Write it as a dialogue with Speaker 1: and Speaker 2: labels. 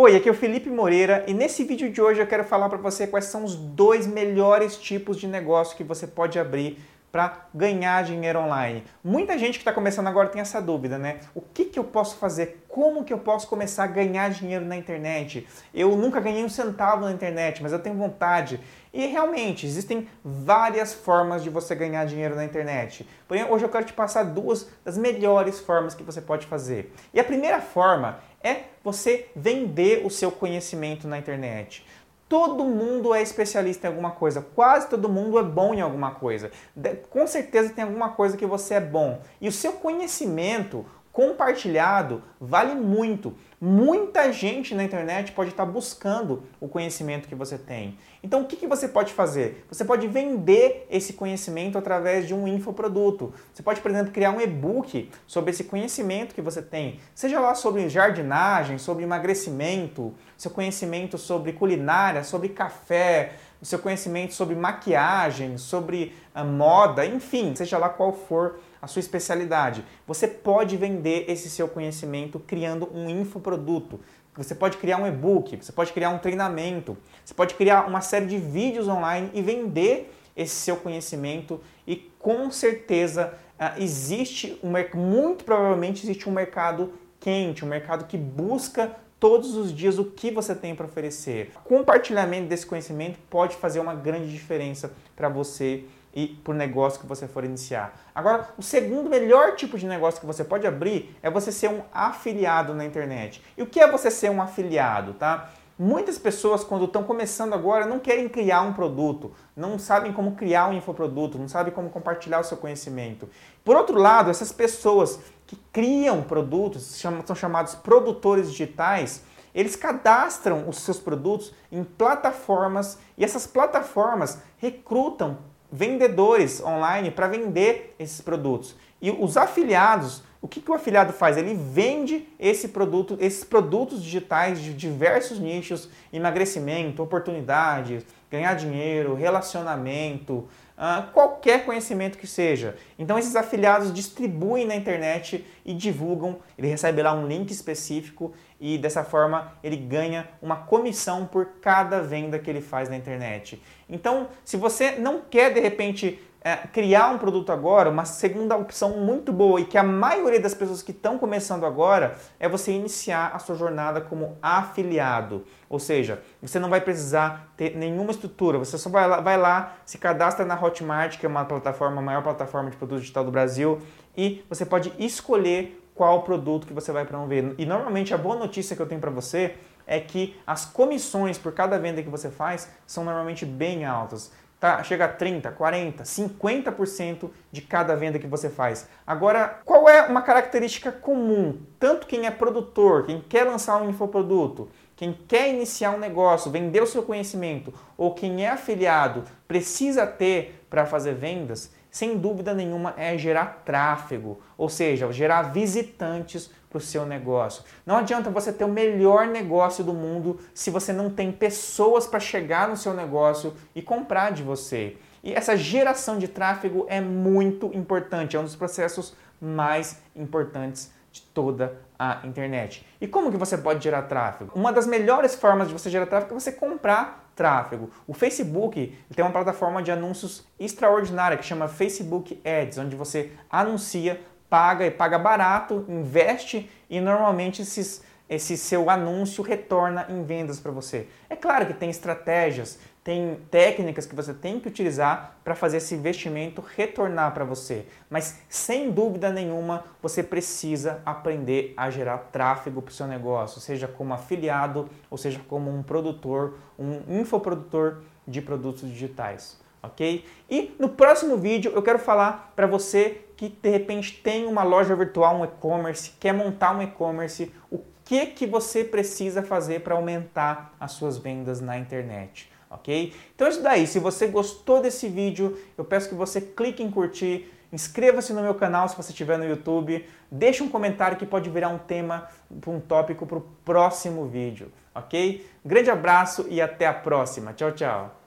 Speaker 1: Oi, aqui é o Felipe Moreira e nesse vídeo de hoje eu quero falar para você quais são os dois melhores tipos de negócio que você pode abrir para ganhar dinheiro online. Muita gente que está começando agora tem essa dúvida, né? O que, que eu posso fazer? Como que eu posso começar a ganhar dinheiro na internet? Eu nunca ganhei um centavo na internet, mas eu tenho vontade. E realmente, existem várias formas de você ganhar dinheiro na internet. Porém, hoje eu quero te passar duas das melhores formas que você pode fazer. E a primeira forma é você vender o seu conhecimento na internet. Todo mundo é especialista em alguma coisa, quase todo mundo é bom em alguma coisa. Com certeza tem alguma coisa que você é bom. E o seu conhecimento, compartilhado vale muito. Muita gente na internet pode estar buscando o conhecimento que você tem. Então, o que, que você pode fazer? Você pode vender esse conhecimento através de um infoproduto. Você pode, por exemplo, criar um e-book sobre esse conhecimento que você tem. Seja lá sobre jardinagem, sobre emagrecimento, seu conhecimento sobre culinária, sobre café, o seu conhecimento sobre maquiagem, sobre uh, moda, enfim, seja lá qual for a sua especialidade. Você pode vender esse seu conhecimento criando um infoproduto. Você pode criar um e-book, você pode criar um treinamento, você pode criar uma série de vídeos online e vender esse seu conhecimento e com certeza uh, existe um muito provavelmente existe um mercado quente, um mercado que busca todos os dias o que você tem para oferecer. Compartilhamento desse conhecimento pode fazer uma grande diferença para você e para o negócio que você for iniciar. Agora, o segundo melhor tipo de negócio que você pode abrir é você ser um afiliado na internet. E o que é você ser um afiliado, tá? Muitas pessoas, quando estão começando agora, não querem criar um produto, não sabem como criar um infoproduto, não sabem como compartilhar o seu conhecimento. Por outro lado, essas pessoas que criam produtos, são chamados produtores digitais, eles cadastram os seus produtos em plataformas e essas plataformas recrutam vendedores online para vender esses produtos. E os afiliados, o que, que o afiliado faz? Ele vende esse produto, esses produtos digitais de diversos nichos, emagrecimento, oportunidades, ganhar dinheiro, relacionamento, uh, qualquer conhecimento que seja. Então esses afiliados distribuem na internet e divulgam, ele recebe lá um link específico e dessa forma ele ganha uma comissão por cada venda que ele faz na internet. Então, se você não quer de repente é, criar um produto agora, uma segunda opção muito boa e que a maioria das pessoas que estão começando agora é você iniciar a sua jornada como afiliado. Ou seja, você não vai precisar ter nenhuma estrutura, você só vai lá, vai lá se cadastra na Hotmart, que é uma plataforma, a maior plataforma de produto digital do Brasil, e você pode escolher qual produto que você vai promover. E normalmente a boa notícia que eu tenho para você é que as comissões por cada venda que você faz são normalmente bem altas tá? Chega a 30, 40, 50% de cada venda que você faz. Agora, qual é uma característica comum? Tanto quem é produtor, quem quer lançar um infoproduto, quem quer iniciar um negócio, vender o seu conhecimento, ou quem é afiliado, precisa ter para fazer vendas, sem dúvida nenhuma é gerar tráfego, ou seja, gerar visitantes para o seu negócio. Não adianta você ter o melhor negócio do mundo se você não tem pessoas para chegar no seu negócio e comprar de você. E essa geração de tráfego é muito importante, é um dos processos mais importantes de toda a internet. E como que você pode gerar tráfego? Uma das melhores formas de você gerar tráfego é você comprar tráfego. O Facebook tem uma plataforma de anúncios extraordinária que chama Facebook Ads, onde você anuncia paga e paga barato, investe e normalmente esses, esse seu anúncio retorna em vendas para você. É claro que tem estratégias, tem técnicas que você tem que utilizar para fazer esse investimento retornar para você, mas sem dúvida nenhuma você precisa aprender a gerar tráfego para o seu negócio, seja como afiliado ou seja como um produtor, um infoprodutor de produtos digitais ok? E no próximo vídeo eu quero falar para você que de repente tem uma loja virtual, um e-commerce, quer montar um e-commerce, o que que você precisa fazer para aumentar as suas vendas na internet, ok? Então é isso daí, se você gostou desse vídeo, eu peço que você clique em curtir, inscreva-se no meu canal se você estiver no YouTube, deixe um comentário que pode virar um tema, um tópico para o próximo vídeo, ok? Grande abraço e até a próxima. Tchau, tchau.